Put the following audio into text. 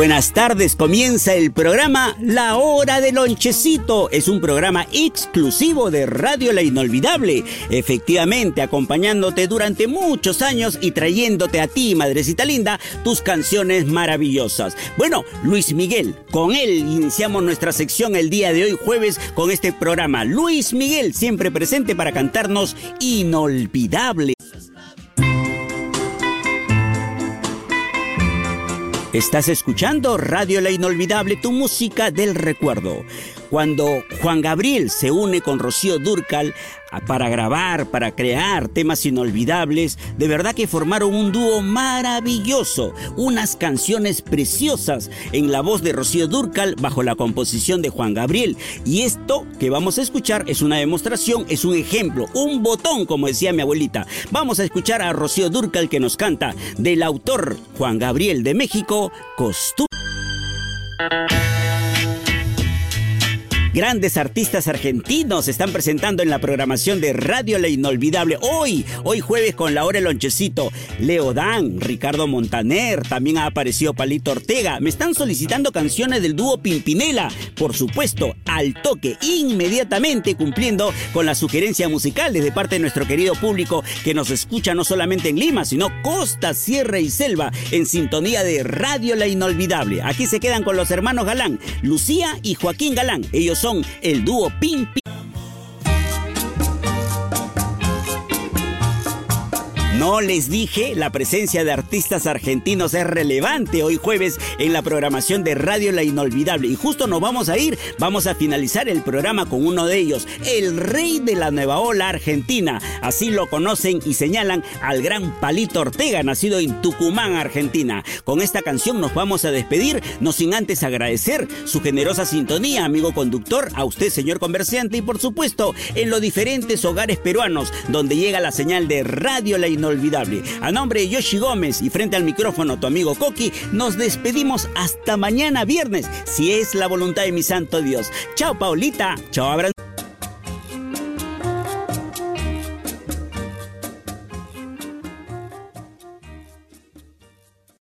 Buenas tardes, comienza el programa La Hora del Lonchecito. Es un programa exclusivo de Radio La Inolvidable. Efectivamente, acompañándote durante muchos años y trayéndote a ti, madrecita linda, tus canciones maravillosas. Bueno, Luis Miguel, con él iniciamos nuestra sección el día de hoy, jueves, con este programa. Luis Miguel, siempre presente para cantarnos Inolvidable. Estás escuchando Radio La Inolvidable, tu música del recuerdo. Cuando Juan Gabriel se une con Rocío Durcal para grabar, para crear temas inolvidables, de verdad que formaron un dúo maravilloso, unas canciones preciosas en la voz de Rocío Durcal bajo la composición de Juan Gabriel. Y esto que vamos a escuchar es una demostración, es un ejemplo, un botón, como decía mi abuelita. Vamos a escuchar a Rocío Durcal que nos canta del autor Juan Gabriel de México, Costumbre. Grandes artistas argentinos están presentando en la programación de Radio La Inolvidable. Hoy, hoy jueves con la hora el lonchecito. Leo Dan, Ricardo Montaner, también ha aparecido Palito Ortega. Me están solicitando canciones del dúo Pimpinela. Por supuesto, al toque, inmediatamente cumpliendo con la sugerencia musical de parte de nuestro querido público que nos escucha no solamente en Lima, sino costa, sierra y selva en sintonía de Radio La Inolvidable. Aquí se quedan con los hermanos Galán, Lucía y Joaquín Galán. Ellos son el dúo Pimpi. No les dije, la presencia de artistas argentinos es relevante hoy jueves en la programación de Radio La Inolvidable. Y justo nos vamos a ir, vamos a finalizar el programa con uno de ellos, el rey de la nueva ola argentina. Así lo conocen y señalan al gran Palito Ortega, nacido en Tucumán, Argentina. Con esta canción nos vamos a despedir, no sin antes agradecer su generosa sintonía, amigo conductor, a usted, señor comerciante, y por supuesto, en los diferentes hogares peruanos donde llega la señal de Radio La Inolvidable olvidable. A nombre de Yoshi Gómez y frente al micrófono tu amigo Coqui, nos despedimos hasta mañana viernes, si es la voluntad de mi santo Dios. Chao Paulita, chao Abraham.